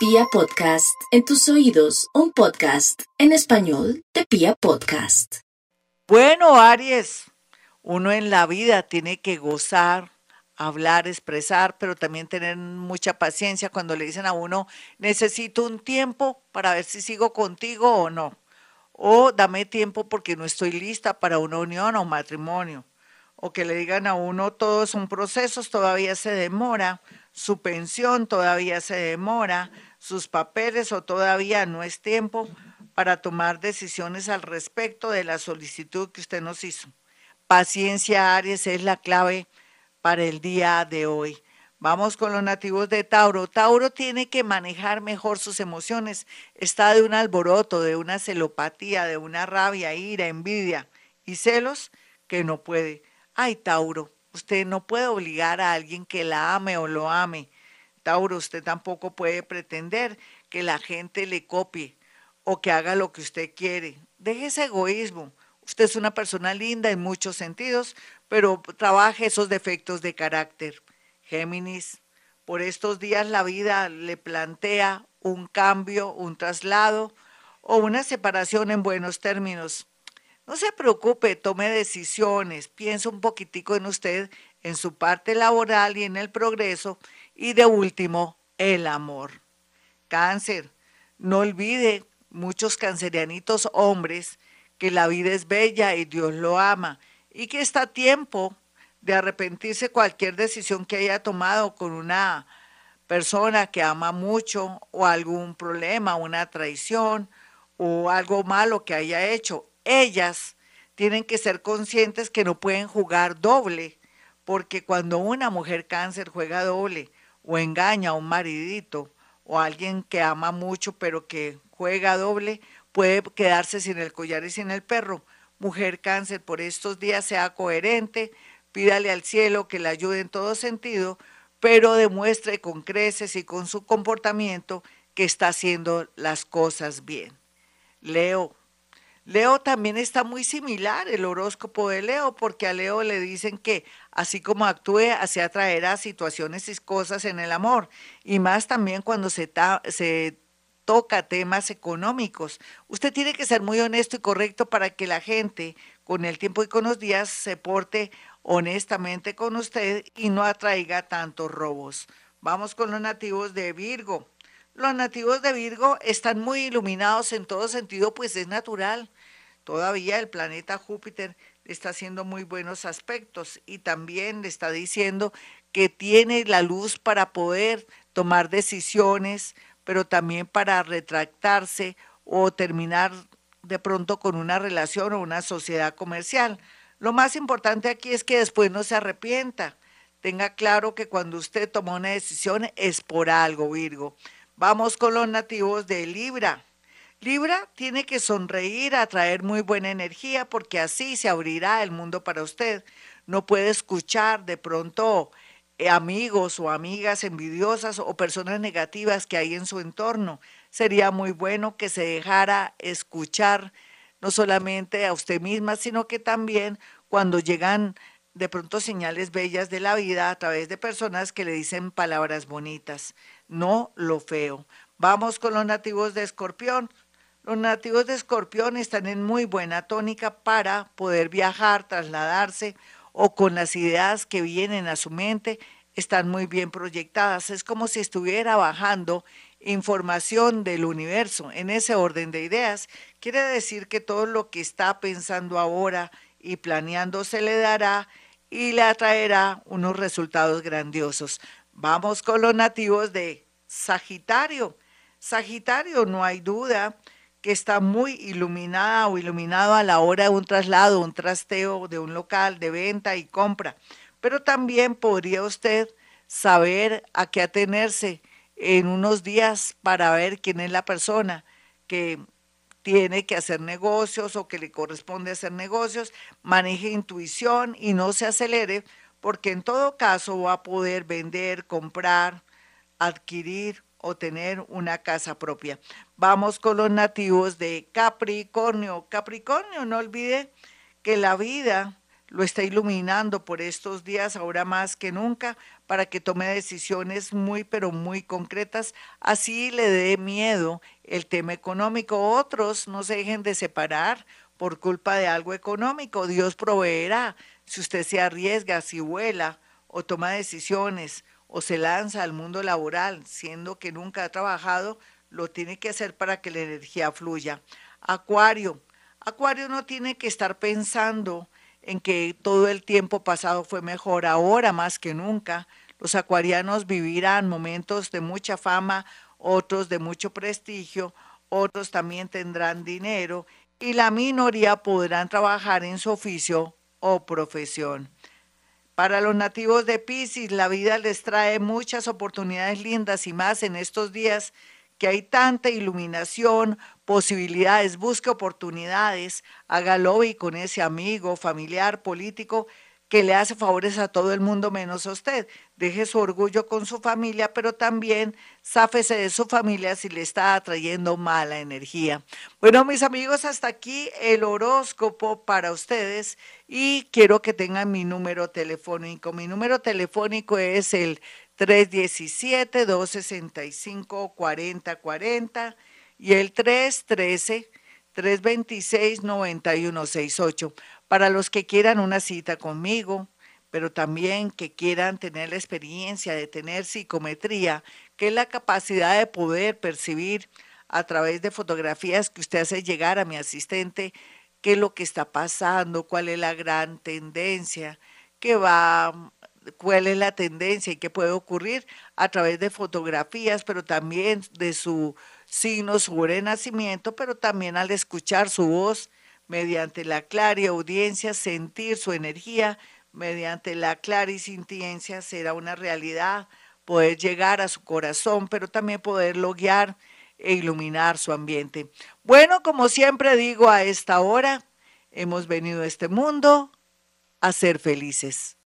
Pia Podcast, en tus oídos, un podcast en español de Pia Podcast. Bueno, Aries, uno en la vida tiene que gozar, hablar, expresar, pero también tener mucha paciencia cuando le dicen a uno, necesito un tiempo para ver si sigo contigo o no. O dame tiempo porque no estoy lista para una unión o matrimonio. O que le digan a uno, todos son procesos, todavía se demora, su pensión todavía se demora, sus papeles o todavía no es tiempo para tomar decisiones al respecto de la solicitud que usted nos hizo. Paciencia, Aries, es la clave para el día de hoy. Vamos con los nativos de Tauro. Tauro tiene que manejar mejor sus emociones. Está de un alboroto, de una celopatía, de una rabia, ira, envidia y celos que no puede. Ay, Tauro, usted no puede obligar a alguien que la ame o lo ame Tauro, usted tampoco puede pretender que la gente le copie o que haga lo que usted quiere. Deje ese egoísmo. Usted es una persona linda en muchos sentidos, pero trabaje esos defectos de carácter. Géminis, por estos días la vida le plantea un cambio, un traslado o una separación en buenos términos. No se preocupe, tome decisiones, piense un poquitico en usted, en su parte laboral y en el progreso y de último, el amor. Cáncer, no olvide, muchos cancerianitos hombres, que la vida es bella y Dios lo ama y que está tiempo de arrepentirse cualquier decisión que haya tomado con una persona que ama mucho o algún problema, una traición o algo malo que haya hecho. Ellas tienen que ser conscientes que no pueden jugar doble, porque cuando una mujer cáncer juega doble, o engaña a un maridito o a alguien que ama mucho pero que juega doble, puede quedarse sin el collar y sin el perro. Mujer cáncer, por estos días sea coherente, pídale al cielo que le ayude en todo sentido, pero demuestre con creces y con su comportamiento que está haciendo las cosas bien. Leo, Leo también está muy similar el horóscopo de Leo, porque a Leo le dicen que así como actúe, así atraerá situaciones y cosas en el amor, y más también cuando se, se toca temas económicos. Usted tiene que ser muy honesto y correcto para que la gente, con el tiempo y con los días, se porte honestamente con usted y no atraiga tantos robos. Vamos con los nativos de Virgo. Los nativos de Virgo están muy iluminados en todo sentido, pues es natural. Todavía el planeta Júpiter está haciendo muy buenos aspectos y también le está diciendo que tiene la luz para poder tomar decisiones, pero también para retractarse o terminar de pronto con una relación o una sociedad comercial. Lo más importante aquí es que después no se arrepienta. Tenga claro que cuando usted toma una decisión es por algo, Virgo. Vamos con los nativos de Libra. Libra tiene que sonreír, atraer muy buena energía, porque así se abrirá el mundo para usted. No puede escuchar de pronto eh, amigos o amigas envidiosas o personas negativas que hay en su entorno. Sería muy bueno que se dejara escuchar no solamente a usted misma, sino que también cuando llegan de pronto señales bellas de la vida a través de personas que le dicen palabras bonitas, no lo feo. Vamos con los nativos de Escorpión. Los nativos de Escorpión están en muy buena tónica para poder viajar, trasladarse o con las ideas que vienen a su mente están muy bien proyectadas. Es como si estuviera bajando información del universo en ese orden de ideas. Quiere decir que todo lo que está pensando ahora y planeando se le dará y le atraerá unos resultados grandiosos. Vamos con los nativos de Sagitario. Sagitario, no hay duda que está muy iluminada o iluminado a la hora de un traslado, un trasteo de un local de venta y compra. Pero también podría usted saber a qué atenerse en unos días para ver quién es la persona que tiene que hacer negocios o que le corresponde hacer negocios, maneje intuición y no se acelere, porque en todo caso va a poder vender, comprar, adquirir o tener una casa propia. Vamos con los nativos de Capricornio. Capricornio, no olvide que la vida lo está iluminando por estos días, ahora más que nunca, para que tome decisiones muy, pero muy concretas. Así le dé miedo el tema económico. Otros no se dejen de separar por culpa de algo económico. Dios proveerá. Si usted se arriesga, si vuela o toma decisiones o se lanza al mundo laboral, siendo que nunca ha trabajado, lo tiene que hacer para que la energía fluya. Acuario. Acuario no tiene que estar pensando en que todo el tiempo pasado fue mejor, ahora más que nunca. Los acuarianos vivirán momentos de mucha fama, otros de mucho prestigio, otros también tendrán dinero y la minoría podrán trabajar en su oficio o profesión. Para los nativos de Pisces, la vida les trae muchas oportunidades lindas y más en estos días que hay tanta iluminación, posibilidades, busque oportunidades, haga lobby con ese amigo, familiar, político que le hace favores a todo el mundo menos a usted. Deje su orgullo con su familia, pero también sáfese de su familia si le está atrayendo mala energía. Bueno, mis amigos, hasta aquí el horóscopo para ustedes y quiero que tengan mi número telefónico. Mi número telefónico es el 317-265-4040 y el 313-326-9168 para los que quieran una cita conmigo, pero también que quieran tener la experiencia de tener psicometría, que es la capacidad de poder percibir a través de fotografías que usted hace llegar a mi asistente qué es lo que está pasando, cuál es la gran tendencia, qué va, cuál es la tendencia y qué puede ocurrir a través de fotografías, pero también de su signo, su nacimiento, pero también al escuchar su voz mediante la clara audiencia, sentir su energía, mediante la clarisintiencia será una realidad, poder llegar a su corazón, pero también poderlo guiar e iluminar su ambiente. Bueno, como siempre digo a esta hora, hemos venido a este mundo a ser felices.